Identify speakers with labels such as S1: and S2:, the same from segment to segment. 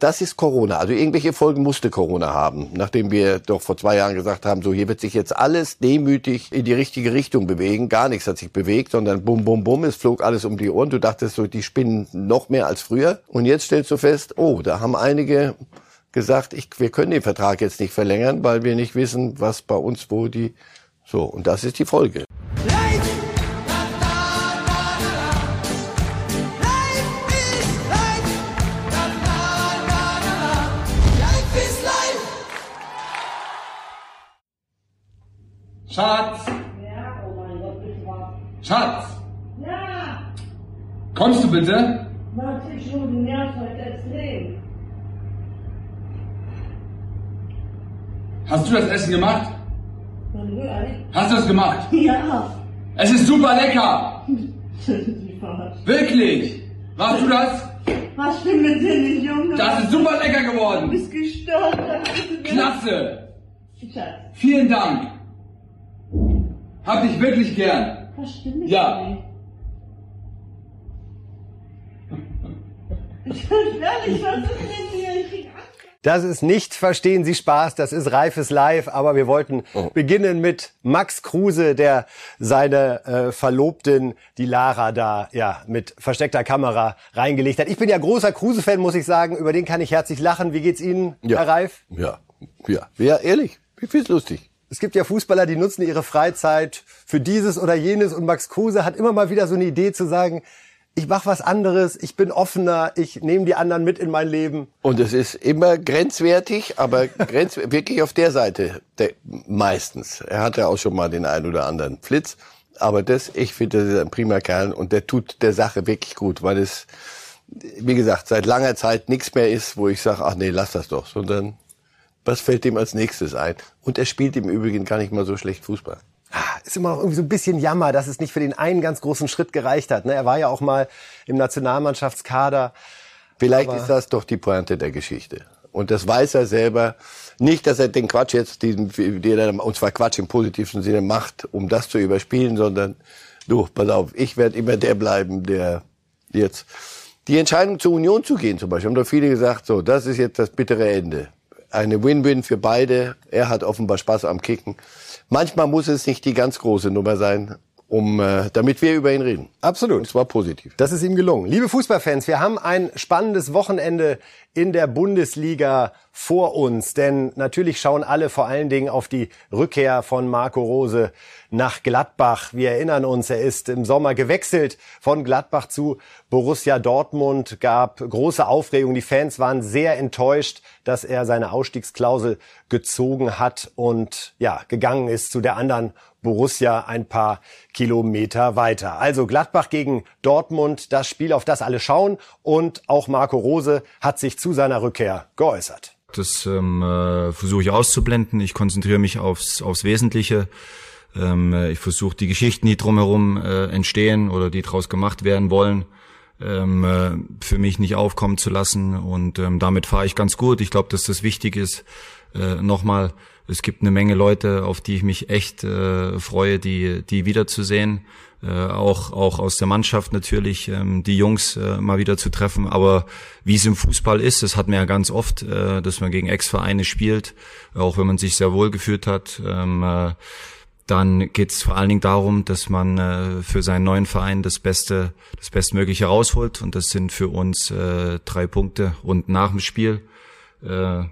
S1: Das ist Corona. Also irgendwelche Folgen musste Corona haben, nachdem wir doch vor zwei Jahren gesagt haben, so hier wird sich jetzt alles demütig in die richtige Richtung bewegen. Gar nichts hat sich bewegt, sondern bum, bum, bum, es flog alles um die Ohren. Du dachtest so, die spinnen noch mehr als früher. Und jetzt stellst du fest, oh, da haben einige gesagt, ich, wir können den Vertrag jetzt nicht verlängern, weil wir nicht wissen, was bei uns wo die, so. Und das ist die Folge.
S2: Schatz!
S3: Ja, oh mein Gott, bitte was.
S2: Schatz!
S3: Ja,
S2: Kommst du bitte?
S3: Max, ich schon den Nerv heute extrem.
S2: Hast du das Essen gemacht?
S3: Du?
S2: Hast du es gemacht?
S3: Ja.
S2: Es ist super lecker!
S3: Das.
S2: Wirklich! Machst du das?
S3: Was stimmt mit dir nicht, Junge?
S2: Das ist super lecker
S3: Du
S2: geworden!
S3: bist gestört. das
S2: Klasse!
S3: Schatz,
S2: Vielen Dank! Hab dich wirklich gern!
S3: was stimmt
S2: Ja.
S3: nicht? Ich bin ehrlich, was ist mit dir? Ich krieg Angst.
S4: Das ist nicht Verstehen Sie Spaß, das ist reifes Live, aber wir wollten beginnen mit Max Kruse, der seine äh, Verlobtin, die Lara, da ja mit versteckter Kamera reingelegt hat. Ich bin ja großer Kruse-Fan, muss ich sagen, über den kann ich herzlich lachen. Wie geht's Ihnen,
S1: Ja.
S4: Herr Reif?
S1: Ja, ja, ja, ehrlich. Ich find's lustig.
S4: Es gibt ja Fußballer, die nutzen ihre Freizeit für dieses oder jenes und Max Kruse hat immer mal wieder so eine Idee zu sagen, ich mache was anderes, ich bin offener, ich nehme die anderen mit in mein Leben.
S1: Und es ist immer grenzwertig, aber grenz wirklich auf der Seite der, meistens. Er hatte auch schon mal den einen oder anderen Flitz, aber das, ich finde, das ist ein prima Kerl und der tut der Sache wirklich gut, weil es, wie gesagt, seit langer Zeit nichts mehr ist, wo ich sage, ach nee, lass das doch, sondern was fällt dem als nächstes ein? Und er spielt im Übrigen gar nicht mal so schlecht Fußball.
S4: Ah, ist immer noch irgendwie so ein bisschen Jammer, dass es nicht für den einen ganz großen Schritt gereicht hat. Ne? Er war ja auch mal im Nationalmannschaftskader.
S1: Vielleicht ist das doch die Pointe der Geschichte. Und das weiß er selber. Nicht, dass er den Quatsch jetzt, diesen, den er, und zwar Quatsch im positivsten Sinne macht, um das zu überspielen, sondern du, pass auf, ich werde immer der bleiben, der jetzt die Entscheidung zur Union zu gehen zum Beispiel, haben doch viele gesagt, so, das ist jetzt das bittere Ende. Eine Win-Win für beide. Er hat offenbar Spaß am Kicken. Manchmal muss es nicht die ganz große Nummer sein, um, äh, damit wir über ihn reden.
S4: Absolut.
S1: Und zwar positiv.
S4: Das ist ihm gelungen. Liebe Fußballfans, wir haben ein spannendes Wochenende in der Bundesliga vor uns. Denn natürlich schauen alle vor allen Dingen auf die Rückkehr von Marco Rose nach Gladbach. Wir erinnern uns, er ist im Sommer gewechselt von Gladbach zu Borussia Dortmund. Gab große Aufregung. Die Fans waren sehr enttäuscht, dass er seine Ausstiegsklausel gezogen hat und ja, gegangen ist zu der anderen Borussia ein paar Kilometer weiter. Also Gladbach gegen Dortmund, das Spiel, auf das alle schauen. Und auch Marco Rose hat sich zu seiner Rückkehr geäußert.
S5: Das ähm, äh, versuche ich auszublenden. Ich konzentriere mich aufs, aufs Wesentliche. Ähm, äh, ich versuche die Geschichten, die drumherum äh, entstehen oder die daraus gemacht werden wollen, ähm, äh, für mich nicht aufkommen zu lassen. Und ähm, damit fahre ich ganz gut. Ich glaube, dass das wichtig ist. Äh, Nochmal, es gibt eine Menge Leute, auf die ich mich echt äh, freue, die, die wiederzusehen. Äh, auch, auch aus der Mannschaft natürlich, ähm, die Jungs äh, mal wieder zu treffen. Aber wie es im Fußball ist, das hat man ja ganz oft, äh, dass man gegen Ex-Vereine spielt, auch wenn man sich sehr wohl gefühlt hat. Ähm, äh, dann geht es vor allen Dingen darum, dass man äh, für seinen neuen Verein das Beste, das Bestmögliche rausholt. Und das sind für uns äh, drei Punkte. Und nach dem Spiel äh,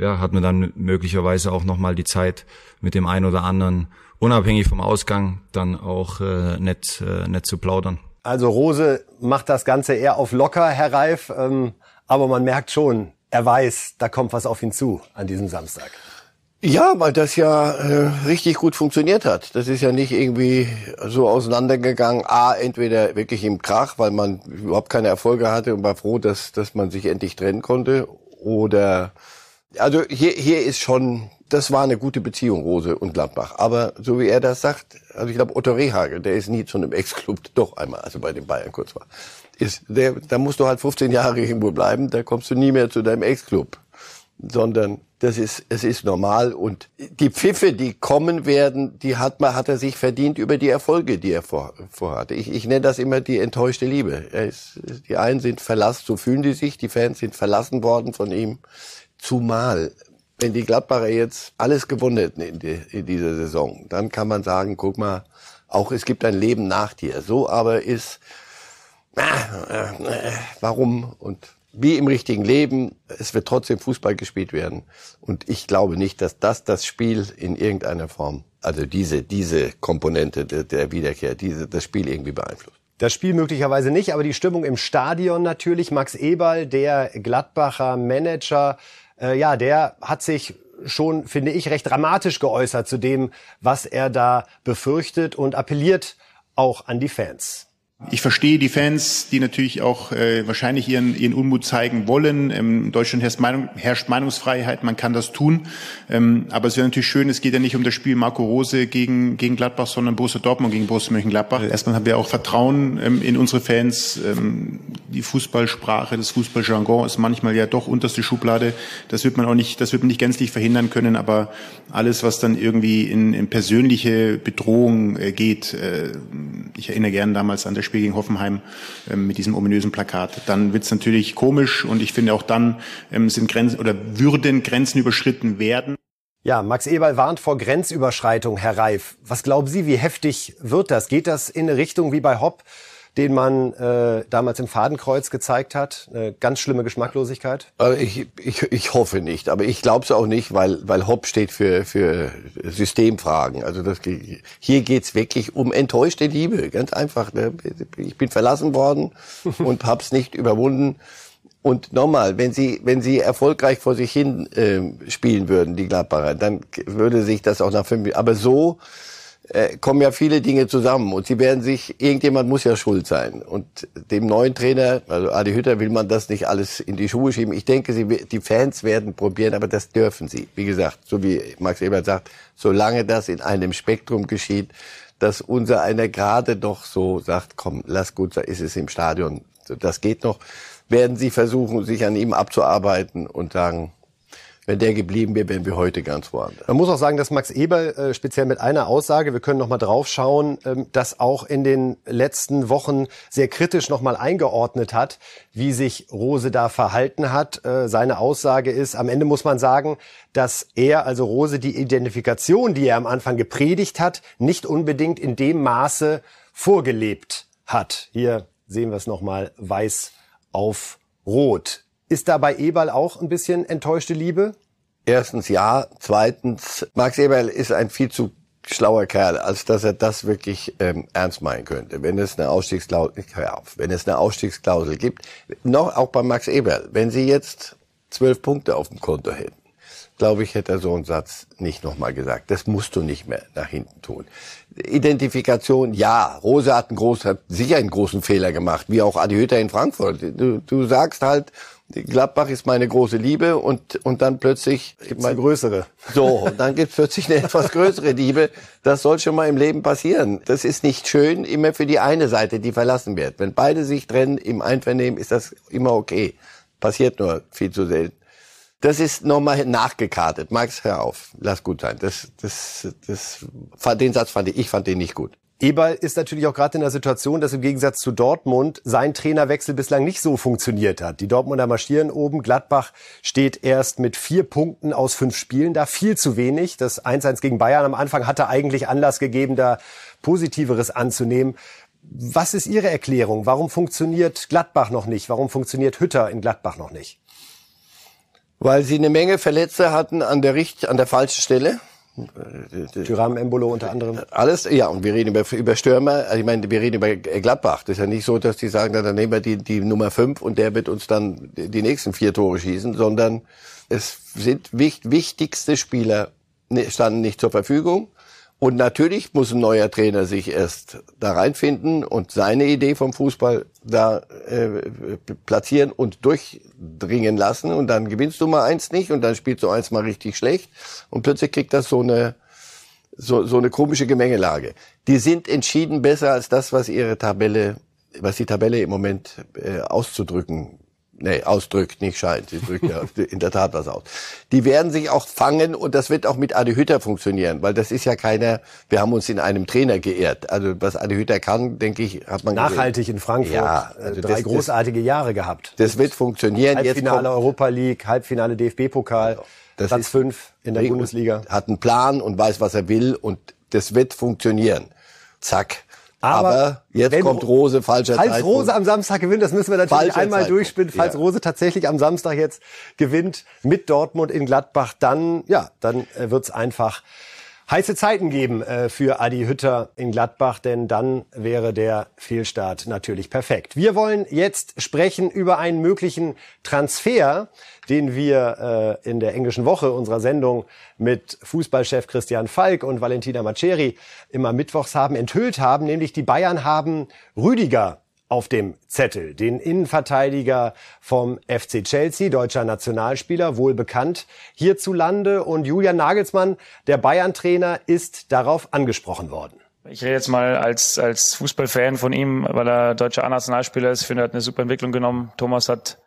S5: ja, hat man dann möglicherweise auch nochmal die Zeit mit dem einen oder anderen, unabhängig vom Ausgang, dann auch äh, nett, äh, nett zu plaudern.
S4: Also Rose macht das Ganze eher auf locker, Herr Reif. Ähm, aber man merkt schon, er weiß, da kommt was auf ihn zu an diesem Samstag.
S1: Ja, weil das ja äh, richtig gut funktioniert hat. Das ist ja nicht irgendwie so auseinandergegangen. A, entweder wirklich im Krach, weil man überhaupt keine Erfolge hatte und war froh, dass, dass man sich endlich trennen konnte. Oder, also hier, hier ist schon, das war eine gute Beziehung, Rose und Gladbach. Aber so wie er das sagt, also ich glaube, Otto Rehagel, der ist nie zu einem Ex-Club, doch einmal, also bei den Bayern kurz war, ist, der, da musst du halt 15 Jahre irgendwo bleiben, da kommst du nie mehr zu deinem Ex-Club. sondern das ist, es ist normal und die Pfiffe, die kommen werden, die hat man, hat er sich verdient über die Erfolge, die er vor, vorhatte. Ich, ich nenne das immer die enttäuschte Liebe. Er ist, die einen sind verlassen, so fühlen die sich, die Fans sind verlassen worden von ihm. Zumal, wenn die Gladbacher jetzt alles gewonnen hätten in, die, in dieser Saison, dann kann man sagen, guck mal, auch es gibt ein Leben nach dir. So aber ist, äh, äh, warum und wie im richtigen Leben, es wird trotzdem Fußball gespielt werden. Und ich glaube nicht, dass das das Spiel in irgendeiner Form, also diese, diese Komponente der, der Wiederkehr, diese, das Spiel irgendwie beeinflusst.
S4: Das Spiel möglicherweise nicht, aber die Stimmung im Stadion natürlich. Max Eberl, der Gladbacher Manager, äh, ja, der hat sich schon, finde ich, recht dramatisch geäußert zu dem, was er da befürchtet und appelliert auch an die Fans.
S6: Ich verstehe die Fans, die natürlich auch äh, wahrscheinlich ihren, ihren Unmut zeigen wollen. Ähm, in Deutschland herrscht, Meinung, herrscht Meinungsfreiheit, man kann das tun. Ähm, aber es wäre natürlich schön, es geht ja nicht um das Spiel Marco Rose gegen, gegen Gladbach, sondern Borussia Dortmund gegen Borussia Mönchengladbach. Erstmal haben wir auch Vertrauen ähm, in unsere Fans. Ähm, die Fußballsprache, das Fußballjargon ist manchmal ja doch unterste Schublade. Das wird man auch nicht, das wird man nicht gänzlich verhindern können. Aber alles, was dann irgendwie in, in persönliche Bedrohung äh, geht, äh, ich erinnere gerne damals an das Spiel gegen Hoffenheim ähm, mit diesem ominösen Plakat. Dann wird es natürlich komisch und ich finde auch dann ähm, sind Grenzen oder würden Grenzen überschritten werden.
S4: Ja, Max Eberl warnt vor Grenzüberschreitung, Herr Reif. Was glauben Sie, wie heftig wird das? Geht das in eine Richtung wie bei Hopp? Den man äh, damals im Fadenkreuz gezeigt hat? Eine ganz schlimme Geschmacklosigkeit?
S1: Also ich, ich, ich hoffe nicht, aber ich glaube es auch nicht, weil, weil Hopp steht für, für Systemfragen. Also das, hier geht's wirklich um enttäuschte Liebe, ganz einfach. Ne? Ich bin verlassen worden und hab's nicht überwunden. Und nochmal, wenn sie, wenn sie erfolgreich vor sich hin äh, spielen würden, die Gladbacher, dann würde sich das auch nach fünf, aber so, äh, kommen ja viele Dinge zusammen und sie werden sich, irgendjemand muss ja schuld sein. Und dem neuen Trainer, also Adi Hütter, will man das nicht alles in die Schuhe schieben. Ich denke, sie, die Fans werden probieren, aber das dürfen sie. Wie gesagt, so wie Max Ebert sagt, solange das in einem Spektrum geschieht, dass unser einer gerade doch so sagt, komm, lass gut, da ist es im Stadion, das geht noch, werden sie versuchen, sich an ihm abzuarbeiten und sagen, wenn der geblieben wäre, wären wir heute ganz woanders.
S4: Man muss auch sagen, dass Max Eber äh, speziell mit einer Aussage, wir können noch mal drauf schauen, ähm, das auch in den letzten Wochen sehr kritisch noch mal eingeordnet hat, wie sich Rose da verhalten hat. Äh, seine Aussage ist, am Ende muss man sagen, dass er, also Rose, die Identifikation, die er am Anfang gepredigt hat, nicht unbedingt in dem Maße vorgelebt hat. Hier sehen wir es noch mal weiß auf rot. Ist da bei Eberl auch ein bisschen enttäuschte Liebe?
S1: Erstens ja. Zweitens, Max Eberl ist ein viel zu schlauer Kerl, als dass er das wirklich ähm, ernst meinen könnte. Wenn es eine Ausstiegsklausel, hör auf, wenn es eine Ausstiegsklausel gibt, noch auch bei Max Eberl, wenn sie jetzt zwölf Punkte auf dem Konto hätten, glaube ich, hätte er so einen Satz nicht nochmal gesagt. Das musst du nicht mehr nach hinten tun. Identifikation, ja, Rose hat, einen großen, hat sicher einen großen Fehler gemacht, wie auch Adi Hütter in Frankfurt. Du, du sagst halt, Gladbach ist meine große Liebe und, und dann plötzlich...
S4: Gibt's eine größere.
S1: So, dann gibt's plötzlich eine etwas größere Liebe. Das soll schon mal im Leben passieren. Das ist nicht schön, immer für die eine Seite, die verlassen wird. Wenn beide sich trennen im Einvernehmen, ist das immer okay. Passiert nur viel zu selten. Das ist nochmal nachgekartet. Max, hör auf. Lass gut sein. Das, das, das, den Satz fand ich, ich fand den nicht gut.
S4: Eberl ist natürlich auch gerade in der Situation, dass im Gegensatz zu Dortmund sein Trainerwechsel bislang nicht so funktioniert hat. Die Dortmunder marschieren oben. Gladbach steht erst mit vier Punkten aus fünf Spielen da. Viel zu wenig. Das 1-1 gegen Bayern am Anfang hatte eigentlich Anlass gegeben, da Positiveres anzunehmen. Was ist Ihre Erklärung? Warum funktioniert Gladbach noch nicht? Warum funktioniert Hütter in Gladbach noch nicht?
S1: Weil sie eine Menge Verletzte hatten an der, Richt an der falschen Stelle
S4: Tyram Embolo unter anderem.
S1: Alles, ja, und wir reden über, über Stürmer, also ich meine, wir reden über Gladbach. Das ist ja nicht so, dass die sagen, dann nehmen wir die, die Nummer fünf und der wird uns dann die nächsten vier Tore schießen, sondern es sind wichtigste Spieler standen nicht zur Verfügung. Und natürlich muss ein neuer Trainer sich erst da reinfinden und seine Idee vom Fußball da äh, platzieren und durchdringen lassen. Und dann gewinnst du mal eins nicht und dann spielst du eins mal richtig schlecht. Und plötzlich kriegt das so eine, so, so eine komische Gemengelage. Die sind entschieden besser als das, was ihre Tabelle, was die Tabelle im Moment äh, auszudrücken nee, ausdrückt, nicht scheint. Sie drückt ja in der Tat was aus. Die werden sich auch fangen und das wird auch mit Adi Hütter funktionieren, weil das ist ja keiner, wir haben uns in einem Trainer geehrt. Also was Adi Hütter kann, denke ich, hat man
S4: Nachhaltig
S1: gesehen.
S4: in Frankfurt.
S1: Ja,
S4: äh,
S1: also
S4: drei
S1: das-
S4: großartige Jahre gehabt.
S1: Das wird funktionieren. Jetzt
S4: Halbfinale
S1: kommt,
S4: Europa League, Halbfinale DFB-Pokal,
S1: Das
S4: Platz
S1: ist-
S4: fünf in der Bundesliga.
S1: hat einen Plan und weiß, was er will und das wird funktionieren. Zack.
S4: Aber
S1: Aber, jetzt kommt Rose, falscher
S4: Falls
S1: Zeitpunkt.
S4: Rose am Samstag gewinnt, das müssen wir natürlich
S1: Falscher
S4: einmal
S1: Zeitpunkt,
S4: durchspinnen. Falls
S1: ja.
S4: Rose tatsächlich am Samstag jetzt gewinnt mit Dortmund in Gladbach, dann ja, dann äh, wird's einfach heiße Zeiten geben äh, für Adi Hütter in Gladbach, denn dann wäre der Fehlstart natürlich perfekt. Wir wollen jetzt sprechen über einen möglichen Transfer, den wir äh, in der englischen Woche unserer Sendung mit Fußballchef Christian Falk und Valentina Maceri immer mittwochs haben enthüllt haben, nämlich die Bayern haben Rüdiger auf dem Zettel, den Innenverteidiger vom FC Chelsea, deutscher Nationalspieler, wohl bekannt hierzulande. Und Julian Nagelsmann, der Bayern-Trainer, ist darauf angesprochen worden.
S7: Ich rede jetzt mal als, als Fußballfan von ihm, weil er deutscher A-Nationalspieler ist. Ich finde, er hat eine super Entwicklung genommen. Thomas hat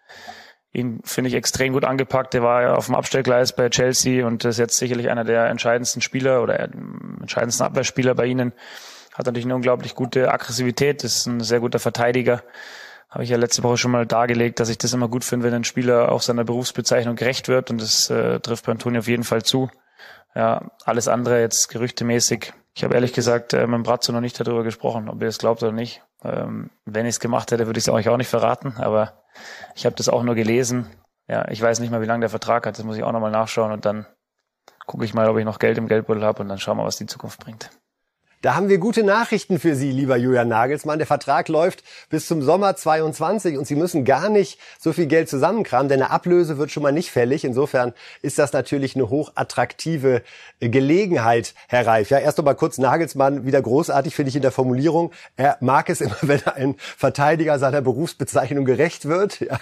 S7: ihn, finde ich, extrem gut angepackt. Er war ja auf dem Abstellgleis bei Chelsea und ist jetzt sicherlich einer der entscheidendsten Spieler oder entscheidendsten Abwehrspieler bei ihnen. Hat natürlich eine unglaublich gute Aggressivität, ist ein sehr guter Verteidiger. Habe ich ja letzte Woche schon mal dargelegt, dass ich das immer gut finde, wenn ein Spieler auch seiner Berufsbezeichnung gerecht wird und das äh, trifft bei Antonio auf jeden Fall zu. Ja, alles andere jetzt gerüchtemäßig. Ich habe ehrlich gesagt äh, mit Bratzo noch nicht darüber gesprochen, ob ihr das glaubt oder nicht. Ähm, wenn ich es gemacht hätte, würde ich es euch auch nicht verraten, aber ich habe das auch nur gelesen. Ja, ich weiß nicht mal, wie lange der Vertrag hat, das muss ich auch nochmal nachschauen und dann gucke ich mal, ob ich noch Geld im Geldbeutel habe und dann schauen wir, was die Zukunft bringt.
S4: Da haben wir gute Nachrichten für Sie, lieber Julian Nagelsmann. Der Vertrag läuft bis zum Sommer 22 und Sie müssen gar nicht so viel Geld zusammenkramen, denn eine Ablöse wird schon mal nicht fällig. Insofern ist das natürlich eine hochattraktive Gelegenheit, Herr Reif. Ja, erst noch mal kurz Nagelsmann, wieder großartig finde ich in der Formulierung. Er mag es immer, wenn ein Verteidiger seiner Berufsbezeichnung gerecht wird. Ja,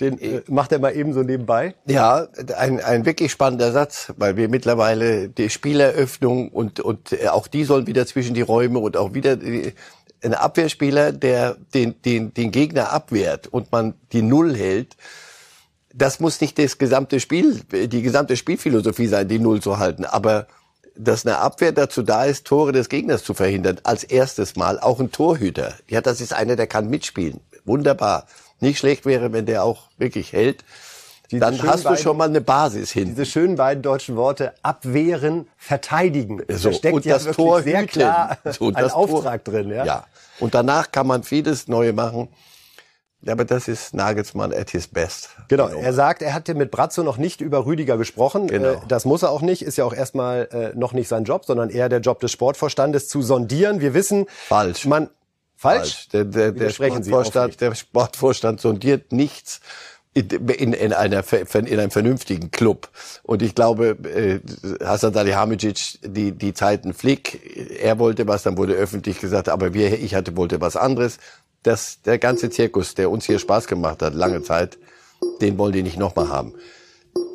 S4: den äh, macht er mal eben so nebenbei.
S1: Ja, ein, ein wirklich spannender Satz, weil wir mittlerweile die Spieleröffnung und, und auch die sollen wieder zwischen die Räume und auch wieder die, ein Abwehrspieler, der den, den, den Gegner abwehrt und man die Null hält. Das muss nicht das gesamte Spiel, die gesamte Spielphilosophie sein, die Null zu halten, aber dass eine Abwehr dazu da ist, Tore des Gegners zu verhindern, als erstes Mal auch ein Torhüter. Ja, das ist einer, der kann mitspielen. Wunderbar. Nicht schlecht wäre, wenn der auch wirklich hält.
S4: Diese
S1: Dann hast du
S4: beiden-
S1: schon mal eine Basis hin.
S4: Diese schönen beiden deutschen Worte abwehren, verteidigen.
S1: So,
S4: da steckt
S1: und
S4: ja
S1: das
S4: wirklich
S1: Tor
S4: sehr klar
S1: So,
S4: ein
S1: das Tor-
S4: Auftrag drin. Ja?
S1: Ja. Und danach kann man vieles Neue machen. Ja, aber das ist Nagelsmann at his best.
S4: Genau, er sagt, er hatte mit Brazzo noch nicht über Rüdiger gesprochen.
S1: Genau.
S4: Äh, Das muss er auch nicht, ist ja auch erstmal äh, noch nicht sein Job, sondern eher der Job des Sportvorstandes zu sondieren. Wir wissen,
S1: Falsch.
S4: man falsch.
S1: Der, der, der,
S4: Sie
S1: Sportvorstand, der Sportvorstand sondiert nichts in, in, in, einer, in einem vernünftigen Club. Und ich glaube, äh, Hasan Salihamidzic, die, die Zeiten Flick, er wollte was, dann wurde öffentlich gesagt, aber wir, ich hatte, wollte was anderes. Das, der ganze Zirkus, der uns hier Spaß gemacht hat, lange Zeit, den wollen die nicht nochmal haben.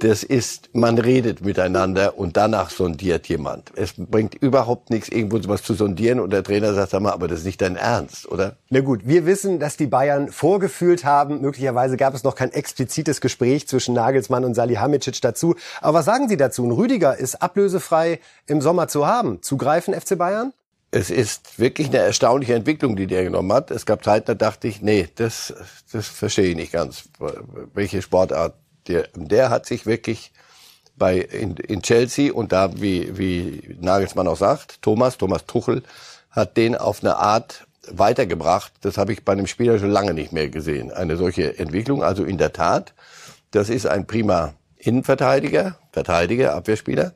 S1: Das ist, man redet miteinander und danach sondiert jemand. Es bringt überhaupt nichts, irgendwo sowas zu sondieren und der Trainer sagt, sag mal, aber das ist nicht dein Ernst, oder?
S4: Na gut, wir wissen, dass die Bayern vorgefühlt haben. Möglicherweise gab es noch kein explizites Gespräch zwischen Nagelsmann und Salihamidzic dazu. Aber was sagen Sie dazu? Ein Rüdiger ist ablösefrei im Sommer zu haben. Zugreifen FC Bayern?
S1: Es ist wirklich eine erstaunliche Entwicklung, die der genommen hat. Es gab Zeiten, da dachte ich, nee, das, das verstehe ich nicht ganz. Welche Sportart? Der, der hat sich wirklich bei in, in Chelsea und da, wie, wie Nagelsmann auch sagt, Thomas, Thomas Tuchel, hat den auf eine Art weitergebracht. Das habe ich bei einem Spieler schon lange nicht mehr gesehen. Eine solche Entwicklung. Also in der Tat, das ist ein prima Innenverteidiger, Verteidiger, Abwehrspieler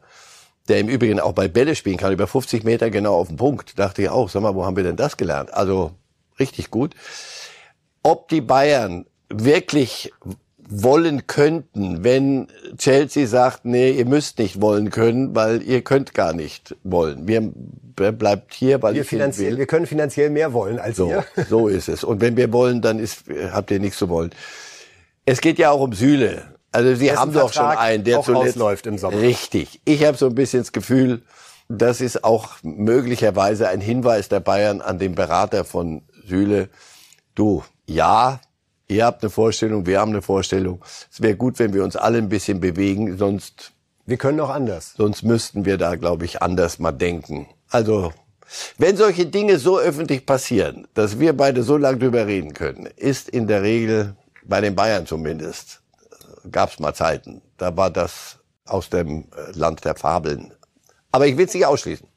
S1: der im Übrigen auch bei Bälle spielen kann, über 50 Meter genau auf den Punkt. Dachte ich auch, sag mal, wo haben wir denn das gelernt? Also richtig gut. Ob die Bayern wirklich wollen könnten, wenn Chelsea sagt, nee, ihr müsst nicht wollen können, weil ihr könnt gar nicht wollen. Wir bleibt hier, weil
S4: Wir, finanziell,
S1: will.
S4: wir können finanziell mehr wollen als
S1: So,
S4: ihr.
S1: so ist es. Und wenn wir wollen, dann ist, habt ihr nichts zu wollen. Es geht ja auch um Süle. Also Sie haben doch schon einen, der
S4: auch
S1: zuletzt
S4: ausläuft im Sommer.
S1: Richtig. Ich habe so ein bisschen das Gefühl, das ist auch möglicherweise ein Hinweis der Bayern an den Berater von Süle. Du, ja, Ihr habt eine Vorstellung, wir haben eine Vorstellung. Es wäre gut, wenn wir uns alle ein bisschen bewegen, sonst
S4: Wir können auch anders.
S1: Sonst müssten wir da, glaube ich, anders mal denken. Also, wenn solche Dinge so öffentlich passieren, dass wir beide so lange drüber reden können, ist in der Regel, bei den Bayern zumindest, gab es mal Zeiten. Da war das aus dem äh, Land der Fabeln. Aber ich will es nicht ausschließen.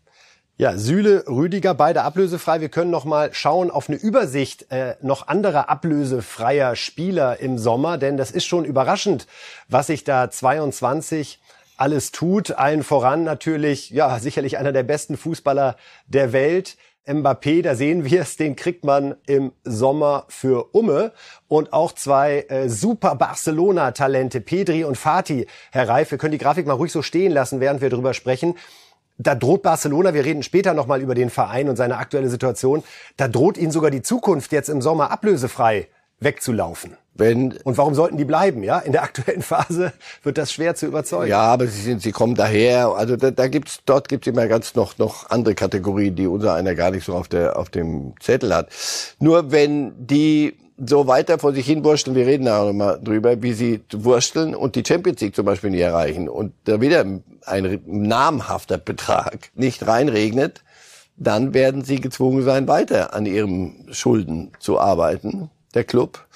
S4: Ja, Süle, Rüdiger, beide ablösefrei. Wir können noch mal schauen auf eine Übersicht äh, noch anderer ablösefreier Spieler im Sommer, denn das ist schon überraschend, was sich da 22 alles tut. Allen voran natürlich, ja, sicherlich einer der besten Fußballer der Welt. Mbappé, da sehen wir es, den kriegt man im Sommer für Umme. Und auch zwei äh, super Barcelona-Talente, Pedri und Fati. Herr Reif, wir können die Grafik mal ruhig so stehen lassen, während wir drüber sprechen. Da droht Barcelona, wir reden später nochmal über den Verein und seine aktuelle Situation, da droht ihnen sogar die Zukunft jetzt im Sommer ablösefrei wegzulaufen.
S1: Wenn,
S4: Und warum sollten die bleiben? Ja, in der aktuellen Phase wird das schwer zu überzeugen.
S1: ja, aber sie sind, sie kommen daher. Also da, da gibt's, dort gibt's immer ganz noch, noch andere Kategorien, die unser einer gar nicht so auf der, auf dem Zettel hat. Nur wenn die so weiter vor sich hin wursteln, wir reden da auch mal drüber, wie sie wursteln und die Champions League zum Beispiel nicht erreichen und da wieder ein namhafter Betrag nicht reinregnet, dann werden sie gezwungen sein, weiter an ihrem Schulden zu arbeiten, der Club.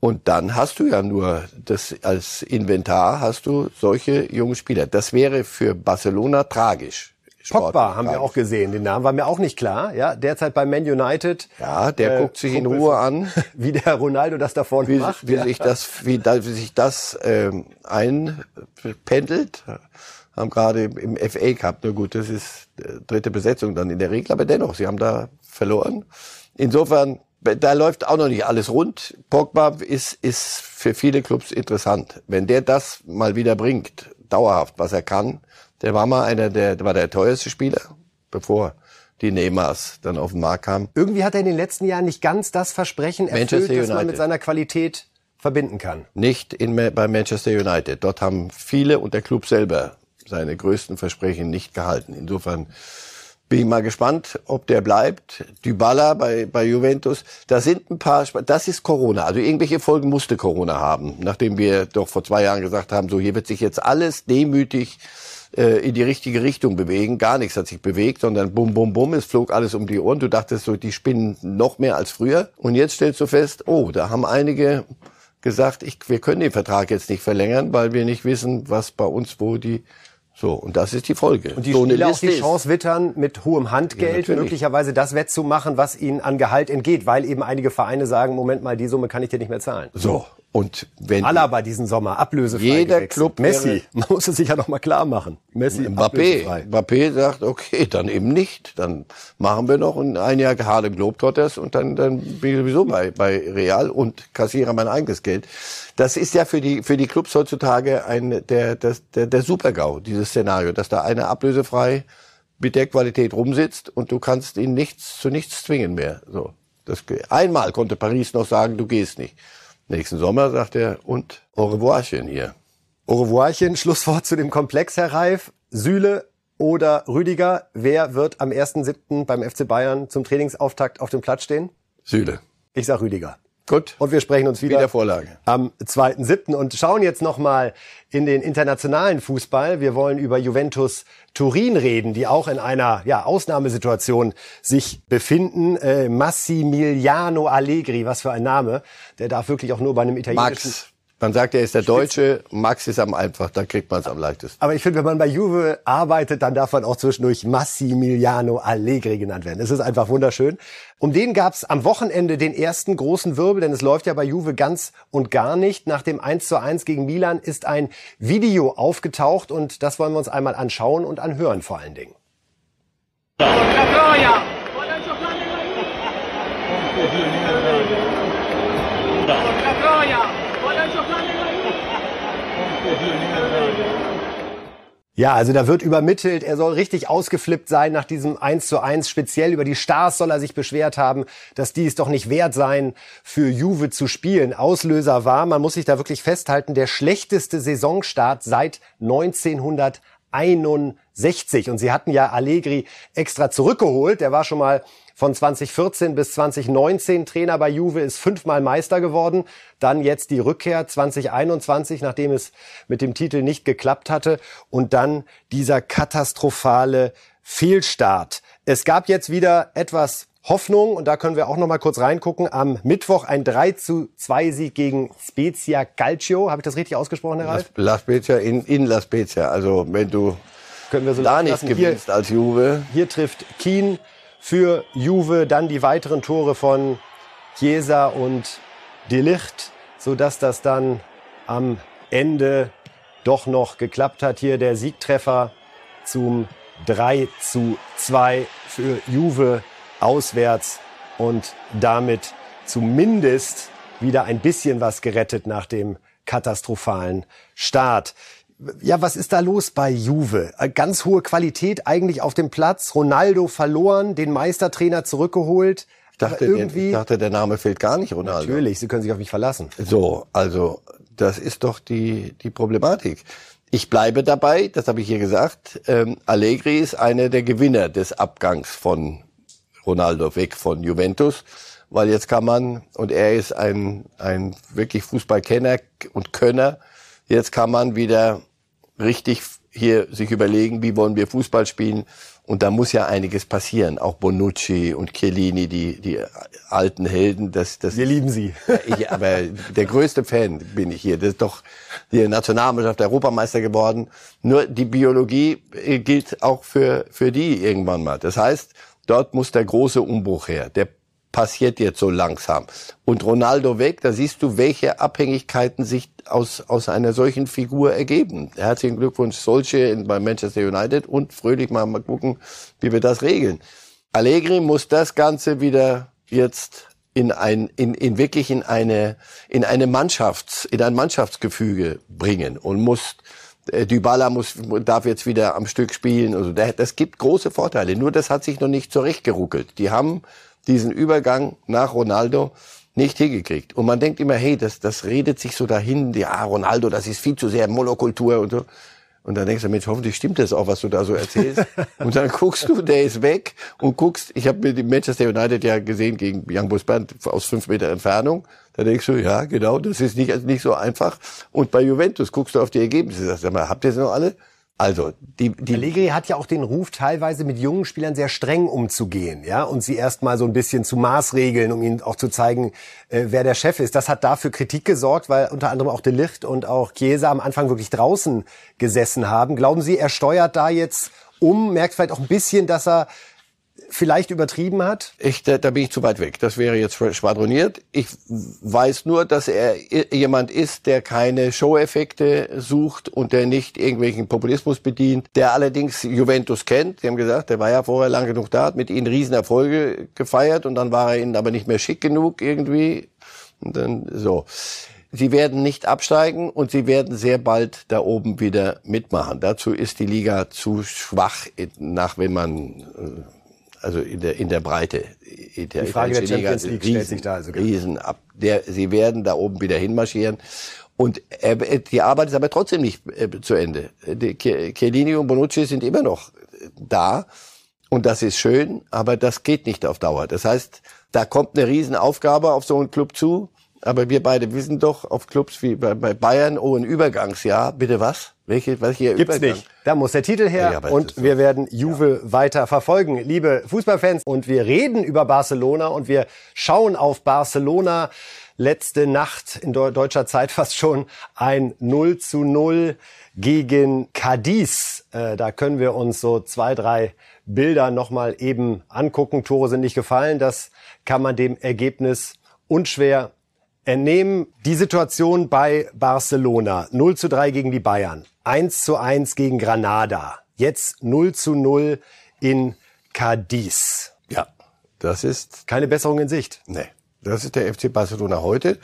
S1: Und dann hast du ja nur das als Inventar hast du solche jungen Spieler. Das wäre für Barcelona tragisch.
S4: Pogba
S1: Sportlich
S4: haben wir auch gesehen. Den Namen war mir auch nicht klar. Ja, derzeit bei Man United.
S1: Ja, der
S4: Äh,
S1: guckt sich in Ruhe an,
S4: Wie der Ronaldo das da vorne
S1: wie,
S4: macht.
S1: wie
S4: ja.
S1: sich das, wie, da, wie sich das ähm, einpendelt. Haben gerade im FA Cup, na gut, das ist äh, dritte Besetzung dann in der Regel, aber dennoch, sie haben da verloren. Insofern, da läuft auch noch nicht alles rund. Pogba ist, ist für viele Clubs interessant. Wenn der das mal wieder bringt, dauerhaft, was er kann, der war mal einer der, der war der teuerste Spieler, bevor die Neymars dann auf den Markt kamen.
S4: Irgendwie hat er in den letzten Jahren nicht ganz das Versprechen erfüllt, das man mit seiner Qualität verbinden kann.
S1: Nicht in, bei Manchester United. Dort haben viele und der Club selber seine größten Versprechen nicht gehalten. Insofern bin ich mal gespannt, ob der bleibt. Dybala bei, bei Juventus. Da sind ein paar, das ist Corona. Also irgendwelche Folgen musste Corona haben. Nachdem wir doch vor zwei Jahren gesagt haben, so hier wird sich jetzt alles demütig äh, in die richtige Richtung bewegen. Gar nichts hat sich bewegt, sondern bum, bum, bum, es flog alles um die Ohren. Du dachtest so, die spinnen noch mehr als früher. Und jetzt stellst du fest, oh, da haben einige gesagt, ich, wir können den Vertrag jetzt nicht verlängern, weil wir nicht wissen, was bei uns wo die so und das ist die Folge.
S4: Und die
S1: so
S4: Spieler auch die. Chance wittern, mit hohem
S1: Ja,
S4: Handgeld
S1: natürlich.
S4: möglicherweise das wettzumachen, was ihnen an Gehalt entgeht, weil eben einige Vereine sagen, Moment mal, die Summe kann ich dir nicht mehr zahlen.
S1: So und wenn
S4: Alaba diesen Sommer ablösefrei
S1: Jeder
S4: gewechselt.
S1: Club
S4: Messi, man muss es sich ja noch mal klar machen. Messi
S1: Mbappé,
S4: ablösefrei.
S1: Mbappé sagt, okay, dann eben nicht. Dann machen wir noch ein, ein Jahr Harlem Globetrotters und dann, dann bin ich sowieso bei, bei Real und kassiere mein eigenes Geld. Das ist ja für die, für die Clubs heutzutage ein, der, das, der, der Super-GAU, dieses Szenario, dass da einer ablösefrei mit der Qualität rumsitzt und du kannst ihn nichts, zu nichts zwingen mehr. So. Das, einmal konnte Paris noch sagen, du gehst nicht. Nächsten Sommer sagt er, und au revoirchen hier.
S4: Au revoirchen, Schlusswort zu dem Komplex, Herr Reif. Süle oder Rüdiger, wer wird am 1.7. beim FC Bayern zum Trainingsauftakt auf dem Platz stehen?
S1: Süle.
S4: Ich sag Rüdiger.
S1: Gut.
S4: Und wir sprechen uns wieder,
S1: Wieder Vorlage.
S4: am 2.7. und schauen jetzt nochmal in den internationalen Fußball. Wir wollen über Juventus Turin reden, die auch in einer ja, Ausnahmesituation sich befinden. Äh, Massimiliano Allegri, was für ein Name. Der darf wirklich auch nur bei einem italienischen...
S1: Max. Man sagt, er ist der Deutsche. Max ist am einfach. Da kriegt man es am leichtesten.
S4: Aber ich finde, wenn man bei Juve arbeitet, dann darf man auch zwischendurch Massimiliano Allegri genannt werden. Es ist einfach wunderschön. Um den gab es am Wochenende den ersten großen Wirbel, denn es läuft ja bei Juve ganz und gar nicht. Nach dem 1 zu 1 gegen Milan ist ein Video aufgetaucht und das wollen wir uns einmal anschauen und anhören vor allen Dingen. Ja, also da wird übermittelt, er soll richtig ausgeflippt sein nach diesem 1 zu 1. Speziell über die Stars soll er sich beschwert haben, dass die es doch nicht wert seien, für Juve zu spielen. Auslöser war, man muss sich da wirklich festhalten, der schlechteste Saisonstart seit 1980. 1961. Und sie hatten ja Allegri extra zurückgeholt. Der war schon mal von 2014 bis 2019 Trainer bei Juve, ist fünfmal Meister geworden. Dann jetzt die Rückkehr 2021, nachdem es mit dem Titel nicht geklappt hatte. Und dann dieser katastrophale Fehlstart. Es gab jetzt wieder etwas Hoffnung, und da können wir auch noch mal kurz reingucken, am Mittwoch ein 3 zu 2 Sieg gegen Spezia Calcio. Habe ich das richtig ausgesprochen, Herr Ralf?
S1: La Spezia in, in La Spezia. Also wenn du
S4: können wir so
S1: da nicht gewinnst als Juve.
S4: Hier trifft Keen für Juve, dann die weiteren Tore von Chiesa und Delicht, so dass das dann am Ende doch noch geklappt hat. Hier der Siegtreffer zum 3 zu 2 für Juve auswärts und damit zumindest wieder ein bisschen was gerettet nach dem katastrophalen Start. Ja, was ist da los bei Juve? Ganz hohe Qualität eigentlich auf dem Platz. Ronaldo verloren, den Meistertrainer zurückgeholt.
S1: Ich dachte, irgendwie, ich dachte, der Name fehlt gar nicht, Ronaldo.
S4: Natürlich, Sie können sich auf mich verlassen.
S1: So, also das ist doch die, die Problematik. Ich bleibe dabei, das habe ich hier gesagt, ähm, Allegri ist einer der Gewinner des Abgangs von Ronaldo weg von Juventus, weil jetzt kann man, und er ist ein, ein wirklich Fußballkenner und Könner, jetzt kann man wieder richtig hier sich überlegen, wie wollen wir Fußball spielen. Und da muss ja einiges passieren. Auch Bonucci und Chiellini, die, die alten Helden, das, das.
S4: Wir lieben sie.
S1: ich, aber der größte Fan bin ich hier. Das ist doch die Nationalmannschaft Europameister geworden. Nur die Biologie äh, gilt auch für, für die irgendwann mal. Das heißt, Dort muss der große Umbruch her. Der passiert jetzt so langsam. Und Ronaldo weg, da siehst du, welche Abhängigkeiten sich aus, aus einer solchen Figur ergeben. Herzlichen Glückwunsch, solche bei Manchester United und fröhlich mal, mal gucken, wie wir das regeln. Allegri muss das Ganze wieder jetzt in ein, in, in wirklich in eine, in eine Mannschafts, in ein Mannschaftsgefüge bringen und muss äh, Dybala muss, darf jetzt wieder am Stück spielen. Also das gibt große Vorteile. Nur das hat sich noch nicht zurechtgeruckelt. Die haben diesen Übergang nach Ronaldo nicht hingekriegt. Und man denkt immer, hey, das, das redet sich so dahin, ja, Ronaldo, das ist viel zu sehr Monokultur und so. Und dann denkst du, Mensch, hoffentlich stimmt das auch, was du da so erzählst. und dann guckst du, der ist weg und guckst, ich habe mir die Manchester United ja gesehen gegen Young Boys Band aus fünf Meter Entfernung. Da denkst du, ja, genau, das ist nicht, nicht so einfach. Und bei Juventus guckst du auf die Ergebnisse, sagst, sag mal, habt ihr sie noch alle? Also, die, die
S4: Allegri hat ja auch den Ruf, teilweise mit jungen Spielern sehr streng umzugehen, ja, und sie erstmal so ein bisschen zu Maßregeln, um ihnen auch zu zeigen, äh, wer der Chef ist. Das hat dafür Kritik gesorgt, weil unter anderem auch De Licht und auch Chiesa am Anfang wirklich draußen gesessen haben. Glauben Sie, er steuert da jetzt um, merkt vielleicht auch ein bisschen, dass er vielleicht übertrieben hat?
S1: Ich, da, da bin ich zu weit weg. Das wäre jetzt schwadroniert. Ich weiß nur, dass er jemand ist, der keine Show-Effekte sucht und der nicht irgendwelchen Populismus bedient, der allerdings Juventus kennt. Sie haben gesagt, der war ja vorher lang genug da, hat mit ihnen Riesenerfolge gefeiert und dann war er ihnen aber nicht mehr schick genug irgendwie. Und dann so. Sie werden nicht absteigen und sie werden sehr bald da oben wieder mitmachen. Dazu ist die Liga zu schwach, nach wenn man äh, also in der, in der Breite.
S4: In der, die Frage der Champions League stellt sich da also.
S1: Riesen ab. Der, sie werden da oben wieder hinmarschieren. Und äh, die Arbeit ist aber trotzdem nicht äh, zu Ende. Chiellini und Bonucci sind immer noch da. Und das ist schön, aber das geht nicht auf Dauer. Das heißt, da kommt eine Riesenaufgabe auf so einen Club zu. Aber wir beide wissen doch, auf Clubs wie bei, bei Bayern, oh, ein Übergangsjahr. Bitte was? Welche, welche
S4: Gibt's Übergang? nicht. Da muss der Titel her ja, und wir werden Juve ja. weiter verfolgen. Liebe Fußballfans, und wir reden über Barcelona und wir schauen auf Barcelona. Letzte Nacht in deutscher Zeit fast schon ein 0 zu 0 gegen Cadiz. Äh, da können wir uns so zwei, drei Bilder nochmal eben angucken. Tore sind nicht gefallen. Das kann man dem Ergebnis unschwer entnehmen die Situation bei Barcelona. 0 zu 3 gegen die Bayern. 1 zu 1 gegen Granada. Jetzt 0 zu 0 in Cadiz.
S1: Ja, das ist...
S4: Keine Besserung in Sicht.
S1: Nee, das ist der FC Barcelona heute.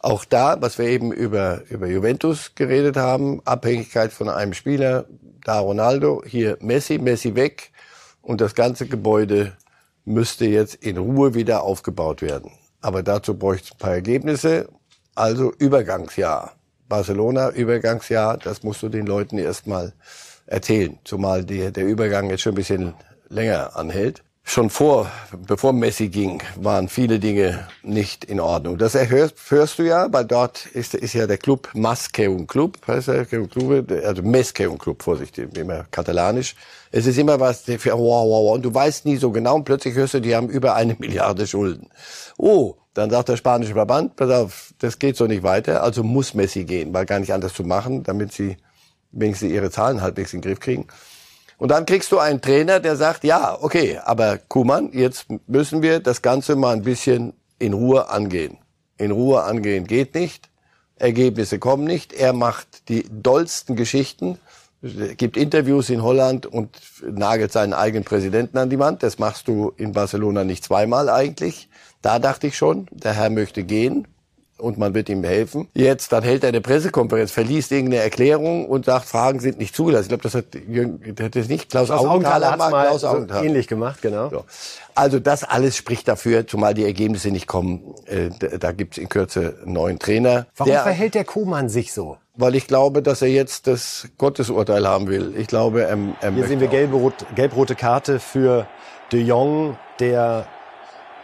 S1: Auch da, was wir eben über, über Juventus geredet haben, Abhängigkeit von einem Spieler, da Ronaldo, hier Messi, Messi weg und das ganze Gebäude müsste jetzt in Ruhe wieder aufgebaut werden. Aber dazu bräuchte es ein paar Ergebnisse. Also Übergangsjahr. Barcelona, Übergangsjahr, das musst du den Leuten erstmal erzählen, zumal die, der Übergang jetzt schon ein bisschen länger anhält. Schon vor, bevor Messi ging, waren viele Dinge nicht in Ordnung. Das hörst, hörst du ja, weil dort ist, ist ja der Club Maskeum Club, heißt der Club, also Meskeum Club, vorsichtig, immer katalanisch. Es ist immer was, wow, wow, wow, und du weißt nie so genau und plötzlich hörst du, die haben über eine Milliarde Schulden. Oh, dann sagt der spanische Verband, pass auf, das geht so nicht weiter, also muss Messi gehen, weil gar nicht anders zu machen, damit sie wenigstens ihre Zahlen halbwegs in den Griff kriegen. Und dann kriegst du einen Trainer, der sagt, ja, okay, aber Kuman, jetzt müssen wir das Ganze mal ein bisschen in Ruhe angehen. In Ruhe angehen geht nicht. Ergebnisse kommen nicht. Er macht die dollsten Geschichten, gibt Interviews in Holland und nagelt seinen eigenen Präsidenten an die Wand. Das machst du in Barcelona nicht zweimal eigentlich. Da dachte ich schon, der Herr möchte gehen und man wird ihm helfen. Jetzt, dann hält er eine Pressekonferenz, verliest irgendeine Erklärung und sagt, Fragen sind nicht zugelassen. Ich glaube, das hat, hat das nicht Klaus, Klaus Augenthaler,
S4: Augenthaler mal Klaus Augenthaler. So ähnlich gemacht, genau.
S1: So. Also das alles spricht dafür, zumal die Ergebnisse nicht kommen. Äh, da gibt's in Kürze einen neuen Trainer.
S4: Warum der, verhält der Kuhmann sich so?
S1: Weil ich glaube, dass er jetzt das Gottesurteil haben will. Ich glaube, er,
S4: er Hier sehen wir gelb-rote gelb Karte für De Jong, der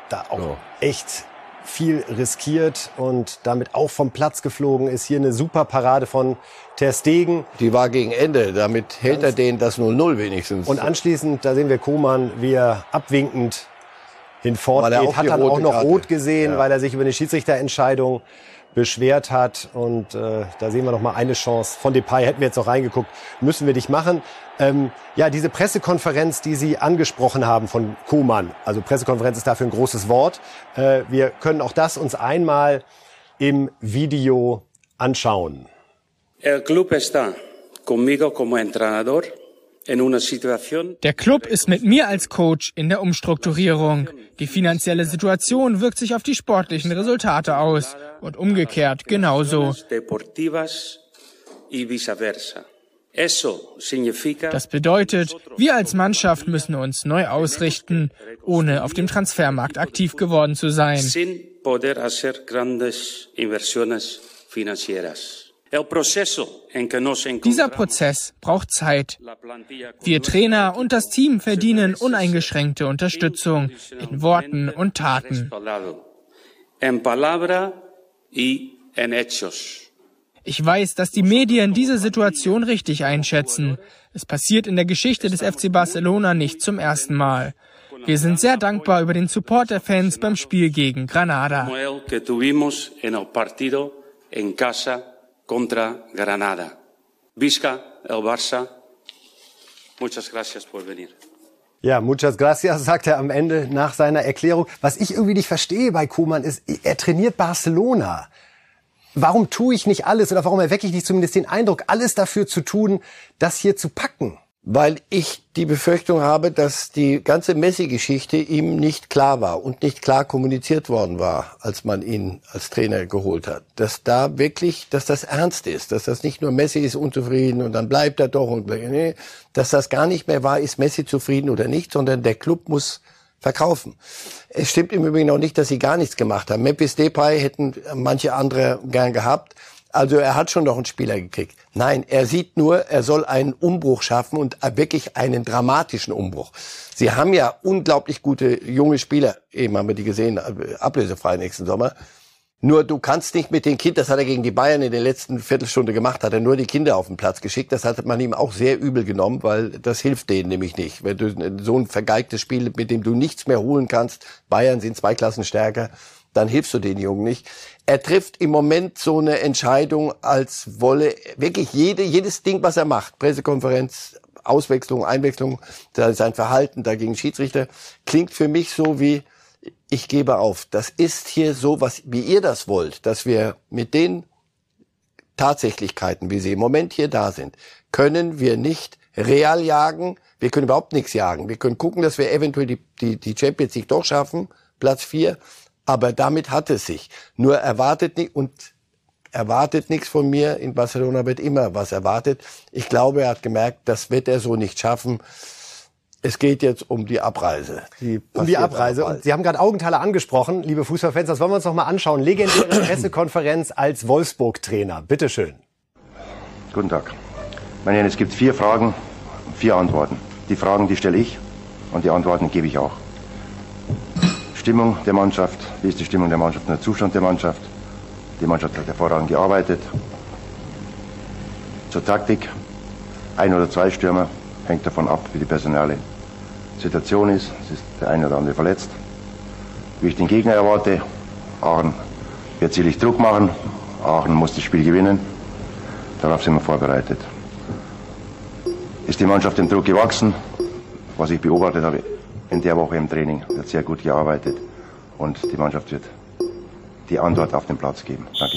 S4: da auch so. echt viel riskiert und damit auch vom Platz geflogen ist. Hier eine super Parade von Ter Stegen.
S1: Die war gegen Ende, damit hält er den das 0-0 wenigstens.
S4: Und anschließend, da sehen wir Koman, wie er abwinkend hinfortgeht. Hat dann auch noch Karte. rot gesehen, ja. weil er sich über eine Schiedsrichterentscheidung beschwert hat. Und äh, da sehen wir noch mal eine Chance. Von Depay hätten wir jetzt noch reingeguckt. Müssen wir dich machen. Ähm, ja, diese Pressekonferenz, die Sie angesprochen haben von Kuhmann. Also Pressekonferenz ist dafür ein großes Wort. Äh, wir können auch das uns einmal im Video anschauen.
S8: El club está conmigo como entrenador
S9: der Club ist mit mir als Coach in der Umstrukturierung. Die finanzielle Situation wirkt sich auf die sportlichen Resultate aus und umgekehrt genauso. Das bedeutet, wir als Mannschaft müssen uns neu ausrichten, ohne auf dem Transfermarkt aktiv geworden zu sein. Dieser Prozess braucht Zeit. Wir Trainer und das Team verdienen uneingeschränkte Unterstützung in Worten und Taten. Ich weiß, dass die Medien diese Situation richtig einschätzen. Es passiert in der Geschichte des FC Barcelona nicht zum ersten Mal. Wir sind sehr dankbar über den Support der Fans beim Spiel gegen Granada
S8: contra Granada. Visca el Barça. Muchas gracias por venir.
S4: Ja, muchas gracias, sagt er am Ende nach seiner Erklärung. Was ich irgendwie nicht verstehe bei Kuman ist, er trainiert Barcelona. Warum tue ich nicht alles oder warum erwecke ich nicht zumindest den Eindruck, alles dafür zu tun, das hier zu packen?
S1: Weil ich die Befürchtung habe, dass die ganze Messi-Geschichte ihm nicht klar war und nicht klar kommuniziert worden war, als man ihn als Trainer geholt hat. Dass da wirklich, dass das ernst ist, dass das nicht nur Messi ist unzufrieden und dann bleibt er doch und nee, dass das gar nicht mehr war, ist Messi zufrieden oder nicht, sondern der Club muss verkaufen. Es stimmt im Übrigen auch nicht, dass sie gar nichts gemacht haben. Memphis Depay hätten manche andere gern gehabt. Also er hat schon noch einen Spieler gekriegt. Nein, er sieht nur, er soll einen Umbruch schaffen und wirklich einen dramatischen Umbruch. Sie haben ja unglaublich gute junge Spieler, eben haben wir die gesehen, ablösefrei nächsten Sommer. Nur du kannst nicht mit den Kindern, das hat er gegen die Bayern in der letzten Viertelstunde gemacht, hat er nur die Kinder auf den Platz geschickt. Das hat man ihm auch sehr übel genommen, weil das hilft denen nämlich nicht. Wenn du so ein vergeigtes Spiel, mit dem du nichts mehr holen kannst, Bayern sind zwei Klassen stärker, dann hilfst du den Jungen nicht. Er trifft im Moment so eine Entscheidung, als wolle wirklich jede, jedes Ding, was er macht, Pressekonferenz, Auswechslung, Einwechslung, sein Verhalten dagegen Schiedsrichter, klingt für mich so wie, ich gebe auf. Das ist hier so, was, wie ihr das wollt, dass wir mit den Tatsächlichkeiten, wie sie im Moment hier da sind, können wir nicht real jagen. Wir können überhaupt nichts jagen. Wir können gucken, dass wir eventuell die, die, die Champions League doch schaffen, Platz vier. Aber damit hat es sich. Nur erwartet nicht und erwartet nichts von mir. In Barcelona wird immer was erwartet. Ich glaube, er hat gemerkt, das wird er so nicht schaffen. Es geht jetzt um die Abreise.
S4: Die um die Abreise. Und Sie haben gerade Augenthaler angesprochen, liebe Fußballfans. Das wollen wir uns noch mal anschauen. Legendäre Pressekonferenz als Wolfsburg-Trainer. Bitteschön.
S10: Guten Tag. Meine Herren, es gibt vier Fragen, vier Antworten. Die Fragen, die stelle ich und die Antworten gebe ich auch. Stimmung der Mannschaft, wie ist die Stimmung der Mannschaft und der Zustand der Mannschaft? Die Mannschaft hat hervorragend gearbeitet. Zur Taktik, ein oder zwei Stürmer, hängt davon ab, wie die personale Situation ist. Es ist der eine oder andere verletzt. Wie ich den Gegner erwarte, Aachen wird sicherlich Druck machen. Aachen muss das Spiel gewinnen. Darauf sind wir vorbereitet. Ist die Mannschaft dem Druck gewachsen? Was ich beobachtet habe in der Woche im Training, wird sehr gut gearbeitet und die Mannschaft wird die Antwort auf den Platz geben. Dankeschön.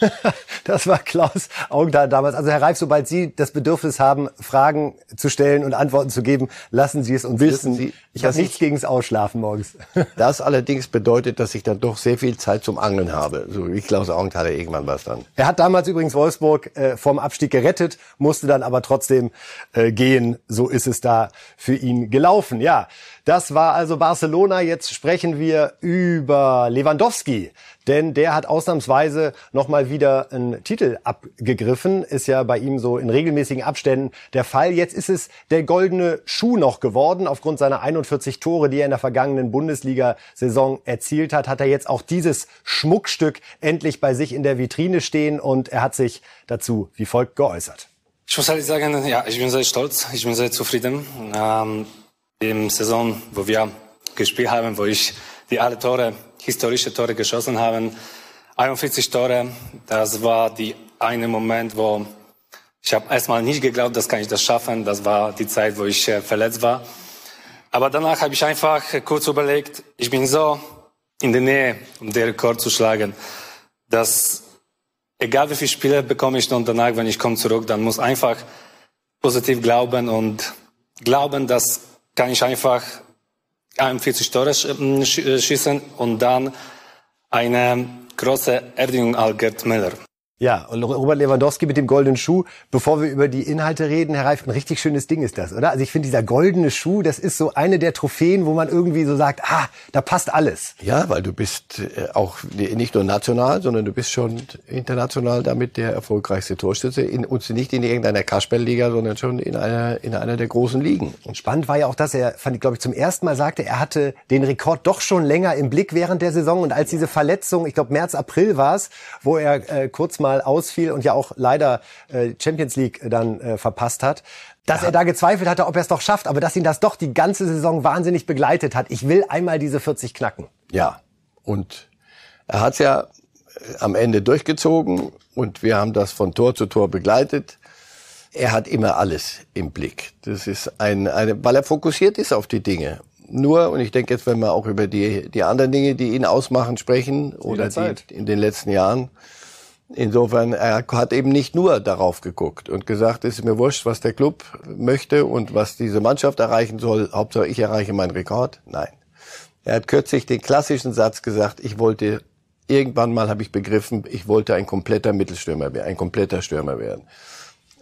S4: das war Klaus Augenthaler damals. Also Herr Reif, sobald Sie das Bedürfnis haben, Fragen zu stellen und Antworten zu geben, lassen Sie es uns wissen.
S1: Sie,
S4: ich habe nichts gegen das Ausschlafen morgens.
S1: Das allerdings bedeutet, dass ich dann doch sehr viel Zeit zum Angeln habe. So wie Klaus Augenthaler irgendwann was dann.
S4: Er hat damals übrigens Wolfsburg äh, vom Abstieg gerettet, musste dann aber trotzdem äh, gehen. So ist es da für ihn gelaufen. Ja, das war also Barcelona. Jetzt sprechen wir über Lewandowski. Denn der hat ausnahmsweise nochmal wieder einen Titel abgegriffen. Ist ja bei ihm so in regelmäßigen Abständen der Fall. Jetzt ist es der goldene Schuh noch geworden. Aufgrund seiner 41 Tore, die er in der vergangenen Bundesliga-Saison erzielt hat, hat er jetzt auch dieses Schmuckstück endlich bei sich in der Vitrine stehen. Und er hat sich dazu wie folgt geäußert.
S11: Ich muss ehrlich sagen, ja, ich bin sehr stolz. Ich bin sehr zufrieden. Ähm, Im Saison, wo wir gespielt haben, wo ich die alle Tore historische Tore geschossen haben. 41 Tore, das war die eine Moment, wo ich habe erstmal nicht geglaubt, dass kann ich das schaffen. Das war die Zeit, wo ich äh, verletzt war. Aber danach habe ich einfach kurz überlegt, ich bin so in der Nähe, um den Rekord zu schlagen, dass egal wie viele Spiele bekomme ich und danach, wenn ich komme zurück, dann muss einfach positiv glauben und glauben, dass kann ich einfach 41 Tore äh, schießen und dann eine große Erdigung als Gerd Müller.
S4: Ja, und Robert Lewandowski mit dem goldenen Schuh. Bevor wir über die Inhalte reden, Herr Reif, ein richtig schönes Ding ist das, oder? Also ich finde, dieser goldene Schuh, das ist so eine der Trophäen, wo man irgendwie so sagt, ah, da passt alles.
S1: Ja, weil du bist äh, auch nicht nur national, sondern du bist schon international damit der erfolgreichste Torschütze. In, und nicht in irgendeiner Kasperlliga, sondern schon in einer, in einer der großen Ligen.
S4: Und spannend war ja auch, dass er, fand ich, glaube ich, zum ersten Mal sagte, er hatte den Rekord doch schon länger im Blick während der Saison. Und als diese Verletzung, ich glaube März, April war es, wo er äh, kurz mal ausfiel und ja auch leider äh, Champions League dann äh, verpasst hat, dass ja. er da gezweifelt hatte, ob er es doch schafft, aber dass ihn das doch die ganze Saison wahnsinnig begleitet hat. Ich will einmal diese 40 knacken.
S1: Ja, und er hat es ja äh, am Ende durchgezogen und wir haben das von Tor zu Tor begleitet. Er hat immer alles im Blick. Das ist ein, eine, weil er fokussiert ist auf die Dinge. Nur, und ich denke jetzt, wenn wir auch über die, die anderen Dinge, die ihn ausmachen, sprechen, oder die in den letzten Jahren, Insofern, er hat eben nicht nur darauf geguckt und gesagt, es ist mir wurscht, was der Club möchte und was diese Mannschaft erreichen soll. Hauptsache, ich erreiche meinen Rekord. Nein. Er hat kürzlich den klassischen Satz gesagt, ich wollte, irgendwann mal habe ich begriffen, ich wollte ein kompletter Mittelstürmer werden, ein kompletter Stürmer werden.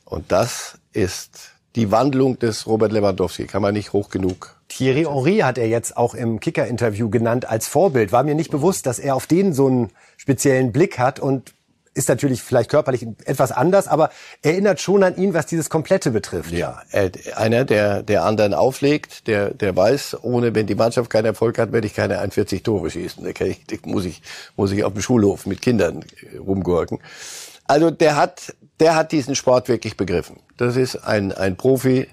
S1: Und das ist die Wandlung des Robert Lewandowski, kann man nicht hoch genug
S4: Thierry Henry hat er jetzt auch im Kicker-Interview genannt als Vorbild. War mir nicht bewusst, dass er auf den so einen speziellen Blick hat und ist natürlich vielleicht körperlich etwas anders, aber erinnert schon an ihn, was dieses Komplette betrifft.
S1: Ja, einer, der, der anderen auflegt, der, der weiß, ohne, wenn die Mannschaft keinen Erfolg hat, werde ich keine 41 Tore schießen. Da ich, muss ich, muss ich auf dem Schulhof mit Kindern rumgurken. Also der hat, der hat diesen Sport wirklich begriffen. Das ist ein, ein Profi,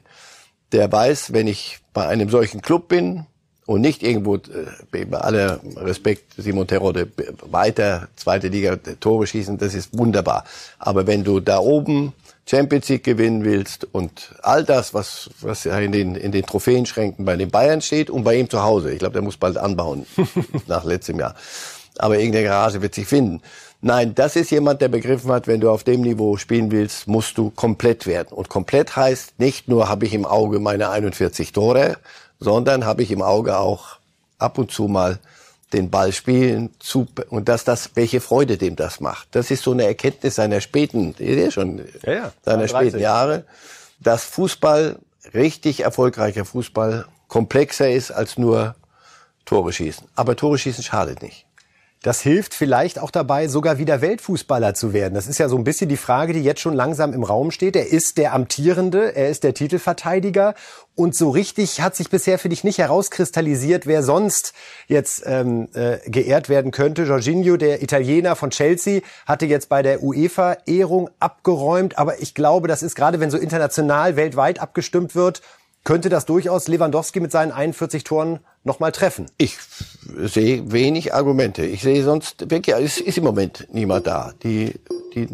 S1: der weiß, wenn ich bei einem solchen Club bin, und nicht irgendwo, äh, bei aller Respekt, Simon Terode, weiter, zweite Liga, Tore schießen, das ist wunderbar. Aber wenn du da oben Champions League gewinnen willst und all das, was, was in den, in den Trophäenschränken bei den Bayern steht und bei ihm zu Hause, ich glaube, der muss bald anbauen, nach letztem Jahr. Aber irgendeine Garage wird sich finden. Nein, das ist jemand, der begriffen hat, wenn du auf dem Niveau spielen willst, musst du komplett werden. Und komplett heißt, nicht nur habe ich im Auge meine 41 Tore, sondern habe ich im Auge auch ab und zu mal den Ball spielen zu, und dass das, welche Freude dem das macht. Das ist so eine Erkenntnis seiner späten, schon, ja, ja, seiner späten Jahre, dass Fußball, richtig erfolgreicher Fußball, komplexer ist als nur Tore schießen. Aber Tore schießen schadet nicht.
S4: Das hilft vielleicht auch dabei, sogar wieder Weltfußballer zu werden. Das ist ja so ein bisschen die Frage, die jetzt schon langsam im Raum steht. Er ist der Amtierende, er ist der Titelverteidiger und so richtig hat sich bisher für dich nicht herauskristallisiert, wer sonst jetzt ähm, äh, geehrt werden könnte. Jorginho, der Italiener von Chelsea, hatte jetzt bei der UEFA-Ehrung abgeräumt, aber ich glaube, das ist gerade, wenn so international, weltweit abgestimmt wird, könnte das durchaus Lewandowski mit seinen 41 Toren nochmal treffen?
S1: Ich sehe wenig Argumente. Ich sehe sonst wirklich, es ist im Moment niemand da. Die, die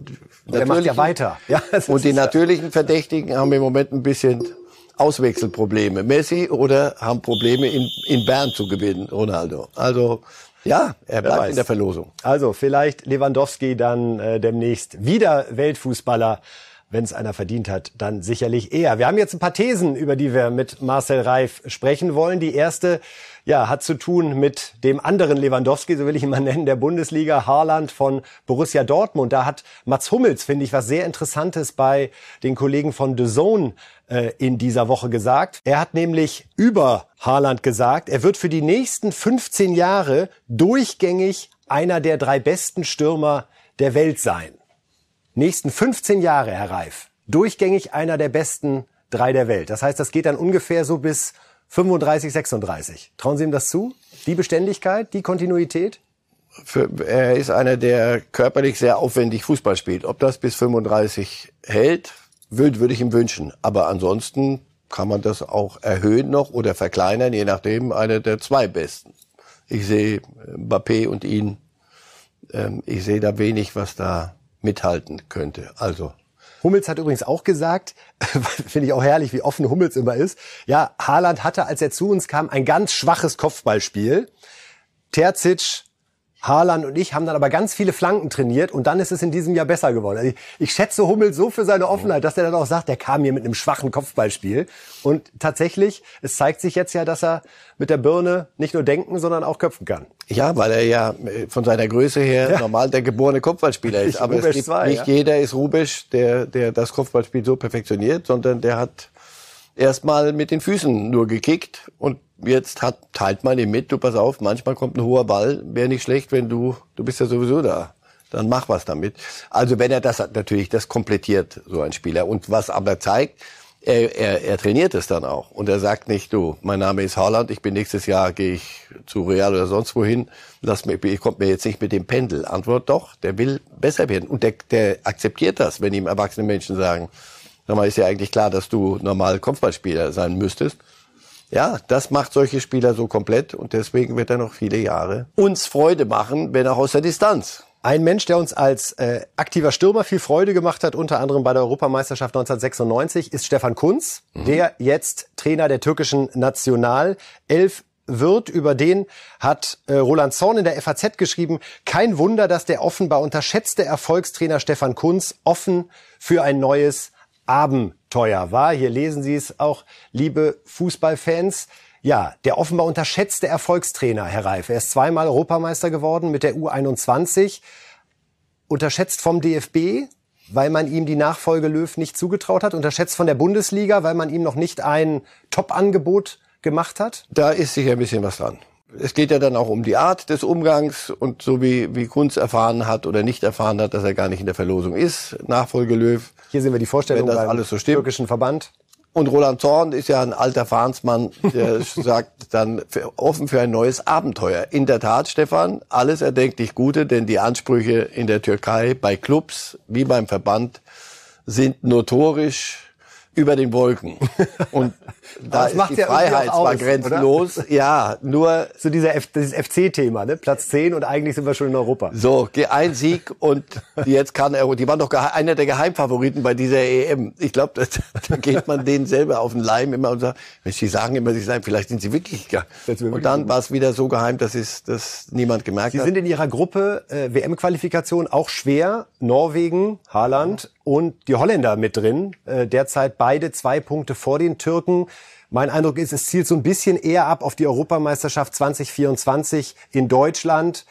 S4: der macht ja weiter. Ja,
S1: und die natürlichen Verdächtigen haben im Moment ein bisschen Auswechselprobleme. Messi oder haben Probleme in, in Bern zu gewinnen, Ronaldo. Also ja, er bleibt in der Verlosung.
S4: Also vielleicht Lewandowski dann äh, demnächst wieder Weltfußballer wenn es einer verdient hat, dann sicherlich er. Wir haben jetzt ein paar Thesen, über die wir mit Marcel Reif sprechen wollen. Die erste ja, hat zu tun mit dem anderen Lewandowski, so will ich ihn mal nennen, der Bundesliga, Haaland von Borussia Dortmund. Da hat Mats Hummels, finde ich, was sehr Interessantes bei den Kollegen von The Zone äh, in dieser Woche gesagt. Er hat nämlich über Haaland gesagt, er wird für die nächsten 15 Jahre durchgängig einer der drei besten Stürmer der Welt sein nächsten 15 Jahre, Herr Reif, durchgängig einer der besten drei der Welt. Das heißt, das geht dann ungefähr so bis 35, 36. Trauen Sie ihm das zu? Die Beständigkeit, die Kontinuität?
S1: Für, er ist einer, der körperlich sehr aufwendig Fußball spielt. Ob das bis 35 hält, würde, würde ich ihm wünschen. Aber ansonsten kann man das auch erhöhen noch oder verkleinern, je nachdem, einer der zwei Besten. Ich sehe Mbappé und ihn, ähm, ich sehe da wenig, was da mithalten könnte. Also
S4: Hummels hat übrigens auch gesagt, finde ich auch herrlich, wie offen Hummels immer ist. Ja, Haaland hatte, als er zu uns kam, ein ganz schwaches Kopfballspiel. Terzic Haaland und ich haben dann aber ganz viele Flanken trainiert und dann ist es in diesem Jahr besser geworden. Also ich, ich schätze Hummel so für seine Offenheit, dass er dann auch sagt, der kam hier mit einem schwachen Kopfballspiel. Und tatsächlich, es zeigt sich jetzt ja, dass er mit der Birne nicht nur denken, sondern auch köpfen kann.
S1: Ja, weil er ja äh, von seiner Größe her ja. normal der geborene Kopfballspieler ist. Aber Rubesch es gibt zwei, nicht ja. jeder ist Rubisch, der, der das Kopfballspiel so perfektioniert, sondern der hat erstmal mit den Füßen nur gekickt und jetzt hat, teilt man ihm mit, du pass auf, manchmal kommt ein hoher Ball, wäre nicht schlecht, wenn du, du bist ja sowieso da. Dann mach was damit. Also wenn er das natürlich, das komplettiert so ein Spieler. Und was aber zeigt, er, er, er trainiert es dann auch. Und er sagt nicht, du, mein Name ist Haaland, ich bin nächstes Jahr, gehe ich zu Real oder sonst wohin, lass mir, ich kommt mir jetzt nicht mit dem Pendel. Antwort doch, der will besser werden. Und der, der akzeptiert das, wenn ihm erwachsene Menschen sagen, sag mal, ist ja eigentlich klar, dass du normal Kopfballspieler sein müsstest. Ja, das macht solche Spieler so komplett und deswegen wird er noch viele Jahre uns Freude machen, wenn auch aus der Distanz.
S4: Ein Mensch, der uns als äh, aktiver Stürmer viel Freude gemacht hat, unter anderem bei der Europameisterschaft 1996, ist Stefan Kunz, mhm. der jetzt Trainer der türkischen National elf wird. Über den hat äh, Roland Zorn in der FAZ geschrieben, kein Wunder, dass der offenbar unterschätzte Erfolgstrainer Stefan Kunz offen für ein neues Abenteuer war. Hier lesen Sie es auch, liebe Fußballfans. Ja, der offenbar unterschätzte Erfolgstrainer, Herr Reif. Er ist zweimal Europameister geworden mit der U21. Unterschätzt vom DFB, weil man ihm die Nachfolge Löw nicht zugetraut hat. Unterschätzt von der Bundesliga, weil man ihm noch nicht ein Top-Angebot gemacht hat.
S1: Da ist sicher ein bisschen was dran es geht ja dann auch um die Art des Umgangs und so wie, wie Kunz erfahren hat oder nicht erfahren hat, dass er gar nicht in der Verlosung ist, Nachfolge Löw.
S4: Hier sehen wir die Vorstellung
S1: das alles so stimmt.
S4: türkischen Verband.
S1: Und Roland Zorn ist ja ein alter Fahnsmann, der sagt dann für, offen für ein neues Abenteuer. In der Tat, Stefan, alles erdenklich Gute, denn die Ansprüche in der Türkei bei Clubs wie beim Verband sind notorisch über den Wolken. Und da ist die Freiheit zwar aus, grenzenlos, oder? ja, nur
S4: so dieser F dieses FC-Thema, ne? Platz 10 und eigentlich sind wir schon in Europa.
S1: So, ein Sieg und jetzt kann er, die waren doch einer der Geheimfavoriten bei dieser EM. Ich glaube, da geht man denen selber auf den Leim immer und sagt, die sagen immer, sie seien, vielleicht sind sie wirklich. Und dann war es wieder so geheim, dass es dass niemand gemerkt
S4: sie
S1: hat.
S4: Sie sind in ihrer Gruppe äh, WM-Qualifikation auch schwer. Norwegen, Haaland und die Holländer mit drin. Äh, derzeit beide zwei Punkte vor den Türken. Mein Eindruck ist, es zielt so ein bisschen eher ab auf die Europameisterschaft 2024 in Deutschland.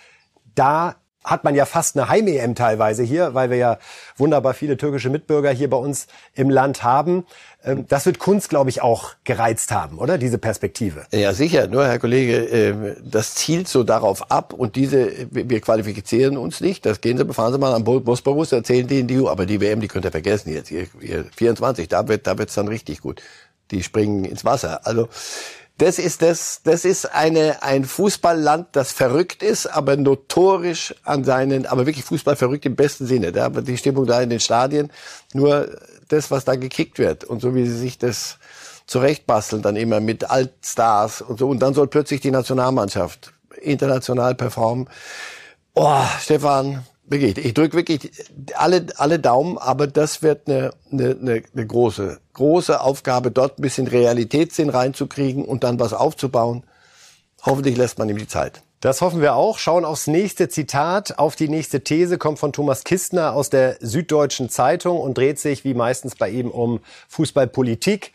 S4: Da hat man ja fast eine Heim-EM teilweise hier, weil wir ja wunderbar viele türkische Mitbürger hier bei uns im Land haben. Ähm, das wird Kunst, glaube ich, auch gereizt haben, oder? Diese Perspektive.
S1: Ja, sicher. Nur, Herr Kollege, ähm, das zielt so darauf ab und diese, wir qualifizieren uns nicht. Das gehen Sie, fahren Sie mal am Bosporus, erzählen denen die, aber die WM, die könnt ihr vergessen jetzt. Ihr 24, da wird, da wird's dann richtig gut. Die springen ins Wasser. Also, das ist das, das ist eine, ein Fußballland, das verrückt ist, aber notorisch an seinen, aber wirklich Fußball verrückt im besten Sinne. Da die Stimmung da in den Stadien, nur das, was da gekickt wird und so wie sie sich das zurechtbasteln, dann immer mit Altstars und so. Und dann soll plötzlich die Nationalmannschaft international performen. Oh, Stefan, wirklich, ich drücke wirklich alle, alle Daumen, aber das wird eine, eine, eine, große, große Aufgabe, dort ein bisschen Realitätssinn reinzukriegen und dann was aufzubauen. Hoffentlich lässt man ihm die Zeit.
S4: Das hoffen wir auch. Schauen aufs nächste Zitat, auf die nächste These, kommt von Thomas Kistner aus der Süddeutschen Zeitung und dreht sich wie meistens bei ihm um Fußballpolitik.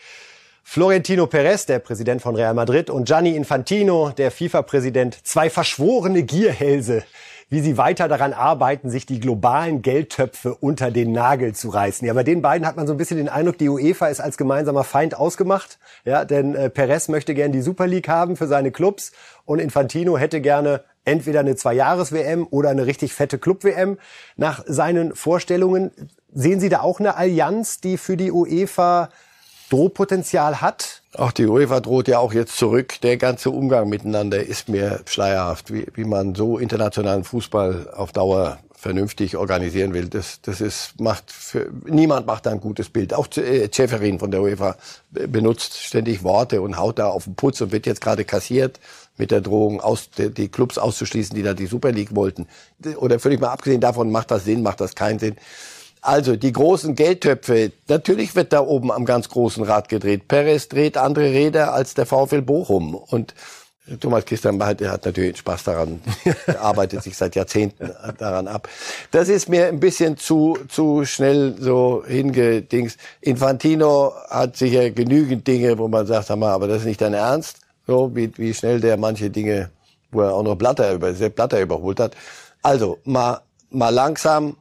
S4: Florentino Perez, der Präsident von Real Madrid, und Gianni Infantino, der FIFA-Präsident, zwei verschworene Gierhälse, wie sie weiter daran arbeiten, sich die globalen Geldtöpfe unter den Nagel zu reißen. Ja, bei den beiden hat man so ein bisschen den Eindruck, die UEFA ist als gemeinsamer Feind ausgemacht. Ja, denn äh, Perez möchte gern die Super League haben für seine Clubs und Infantino hätte gerne entweder eine Zwei-Jahres-WM oder eine richtig fette Club-WM. Nach seinen Vorstellungen sehen Sie da auch eine Allianz, die für die UEFA Drohpotenzial hat?
S1: Auch die UEFA droht ja auch jetzt zurück. Der ganze Umgang miteinander ist mir schleierhaft, wie, wie man so internationalen Fußball auf Dauer vernünftig organisieren will. Das, das ist, macht für, niemand macht da ein gutes Bild. Auch äh, Schäferin von der UEFA benutzt ständig Worte und haut da auf den Putz und wird jetzt gerade kassiert mit der Drohung, aus, die Clubs auszuschließen, die da die Super League wollten. Oder völlig mal abgesehen davon, macht das Sinn, macht das keinen Sinn. Also die großen Geldtöpfe, natürlich wird da oben am ganz großen Rad gedreht. Perez dreht andere Räder als der VfL Bochum. Und Thomas Kistern hat, hat natürlich Spaß daran, er arbeitet sich seit Jahrzehnten daran ab. Das ist mir ein bisschen zu, zu schnell so hingedings. Infantino hat sicher genügend Dinge, wo man sagt, mal, aber das ist nicht dein Ernst. So, wie, wie schnell der manche Dinge, wo er auch noch Blatter, über, Blatter überholt hat. Also, mal, mal langsam,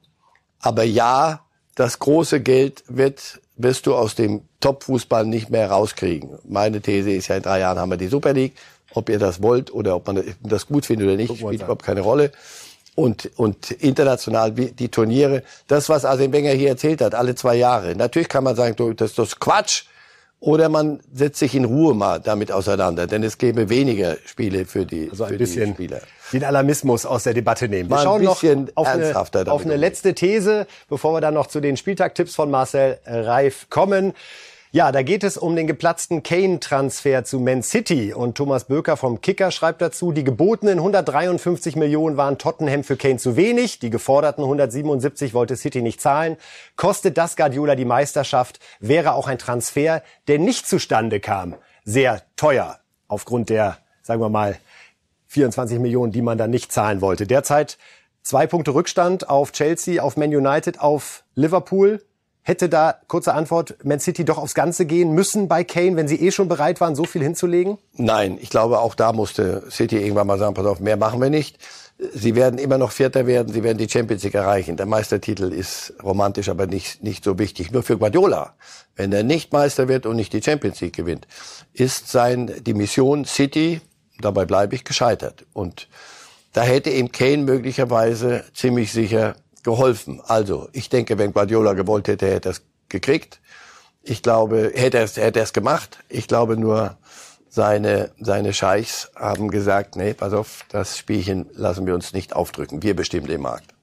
S1: aber ja, das große Geld wird, wirst du aus dem Top-Fußball nicht mehr rauskriegen. Meine These ist ja, in drei Jahren haben wir die Super League. Ob ihr das wollt oder ob man das gut findet oder nicht, spielt überhaupt keine Rolle. Und, und international die Turniere, das, was Arsene Wenger hier erzählt hat, alle zwei Jahre. Natürlich kann man sagen, das ist das Quatsch. Oder man setzt sich in Ruhe mal damit auseinander, denn es gäbe weniger Spiele für die,
S4: also ein
S1: für
S4: bisschen
S1: die Spieler.
S4: Den Alarmismus aus der Debatte nehmen. Wir
S1: Mal ein
S4: schauen noch auf eine, auf eine letzte These, bevor wir dann noch zu den Spieltagtipps von Marcel Reif kommen. Ja, da geht es um den geplatzten Kane-Transfer zu Man City. Und Thomas Böker vom Kicker schreibt dazu, die gebotenen 153 Millionen waren Tottenham für Kane zu wenig. Die geforderten 177 wollte City nicht zahlen. Kostet das Guardiola die Meisterschaft, wäre auch ein Transfer, der nicht zustande kam, sehr teuer. Aufgrund der, sagen wir mal, 24 Millionen, die man dann nicht zahlen wollte. Derzeit zwei Punkte Rückstand auf Chelsea, auf Man United, auf Liverpool. Hätte da, kurze Antwort, Man City doch aufs Ganze gehen müssen bei Kane, wenn sie eh schon bereit waren, so viel hinzulegen?
S1: Nein, ich glaube, auch da musste City irgendwann mal sagen, pass auf, mehr machen wir nicht. Sie werden immer noch Vierter werden, sie werden die Champions League erreichen. Der Meistertitel ist romantisch, aber nicht, nicht so wichtig. Nur für Guardiola, wenn er nicht Meister wird und nicht die Champions League gewinnt, ist sein, die Mission City, dabei bleibe ich, gescheitert. Und da hätte ihm Kane möglicherweise ziemlich sicher geholfen. Also, ich denke, wenn Guardiola gewollt hätte, hätte er es gekriegt. Ich glaube, hätte er es, hätte er es gemacht. Ich glaube nur, seine, seine Scheichs haben gesagt, nee, pass auf, das Spielchen lassen wir uns nicht aufdrücken. Wir bestimmen den Markt.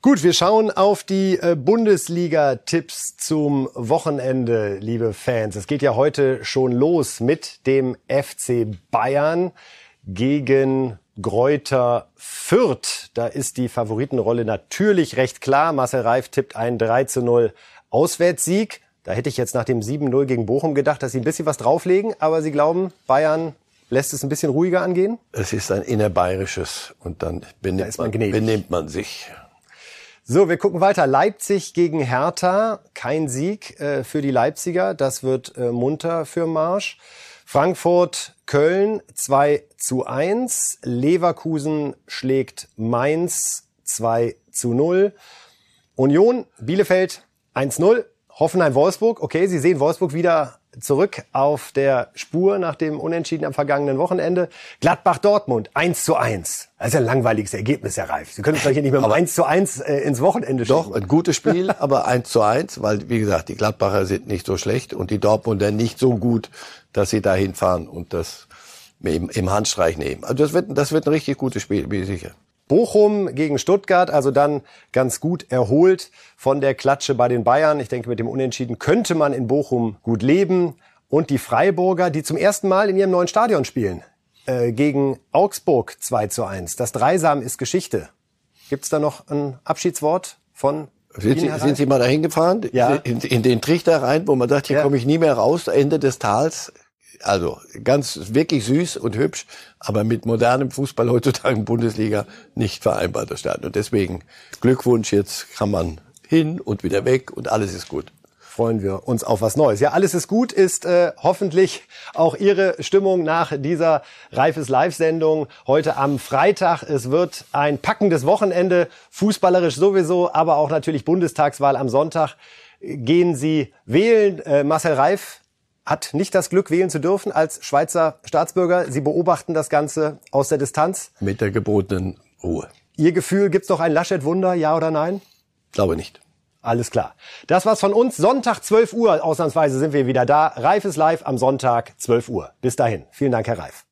S4: Gut, wir schauen auf die äh, Bundesliga-Tipps zum Wochenende, liebe Fans. Es geht ja heute schon los mit dem FC Bayern gegen Gräuter Fürth. Da ist die Favoritenrolle natürlich recht klar. Marcel Reif tippt einen 3 zu 0 Auswärtssieg. Da hätte ich jetzt nach dem 7-0 gegen Bochum gedacht, dass sie ein bisschen was drauflegen. Aber sie glauben, Bayern lässt es ein bisschen ruhiger angehen?
S1: Es ist ein innerbayerisches und dann benimmt,
S4: ist man
S1: man, benimmt man sich.
S4: So, wir gucken weiter. Leipzig gegen Hertha. Kein Sieg äh, für die Leipziger. Das wird äh, munter für Marsch. Frankfurt, Köln 2 zu 1. Leverkusen schlägt Mainz 2 zu 0. Union, Bielefeld 1-0. Hoffenheim-Wolfsburg. Okay, Sie sehen Wolfsburg wieder zurück auf der Spur nach dem Unentschieden am vergangenen Wochenende. Gladbach-Dortmund 1 zu 1. Das ist ein langweiliges Ergebnis, Herr Reif. Sie können doch hier nicht mit einem 1 zu 1 äh, ins Wochenende schicken.
S1: Doch, ein gutes Spiel, aber 1 zu 1, weil, wie gesagt, die Gladbacher sind nicht so schlecht und die Dortmunder nicht so gut, dass sie da hinfahren und das im, im Handstreich nehmen. Also das wird, das wird ein richtig gutes Spiel, bin ich sicher.
S4: Bochum gegen Stuttgart, also dann ganz gut erholt von der Klatsche bei den Bayern. Ich denke, mit dem Unentschieden könnte man in Bochum gut leben. Und die Freiburger, die zum ersten Mal in ihrem neuen Stadion spielen, äh, gegen Augsburg 2 zu 1. Das Dreisam ist Geschichte. Gibt's da noch ein Abschiedswort von
S1: sind Sie, sind Sie mal dahin gefahren?
S4: Ja.
S1: In, in den Trichter rein, wo man sagt, hier
S4: Ja.
S1: komme ich nie mehr raus, Ende des Tals. Also ganz wirklich süß und hübsch, aber mit modernem Fußball heutzutage in Bundesliga nicht vereinbar das Stadion. Und deswegen Glückwunsch, jetzt kann man hin und wieder weg und alles ist gut.
S4: freuen wir uns auf was Neues. Ja, alles ist gut ist äh, hoffentlich auch Ihre Stimmung nach dieser Reifes Live-Sendung heute am Freitag. Es wird ein packendes Wochenende, fußballerisch sowieso, aber auch natürlich Bundestagswahl am Sonntag. Gehen Sie wählen. Äh, Marcel Reif hat nicht das Glück, wählen zu dürfen als Schweizer Staatsbürger. Sie beobachten das Ganze aus der Distanz.
S1: Mit der gebotenen Ruhe.
S4: Ihr Gefühl, gibt's noch ein Laschet-Wunder, ja oder nein?
S1: Glaube nicht.
S4: Alles klar. Das war's von uns. Sonntag 12 Uhr, ausnahmsweise sind wir wieder da. Reif ist live am Sonntag 12 Uhr. Bis dahin. Vielen Dank, Herr Reif.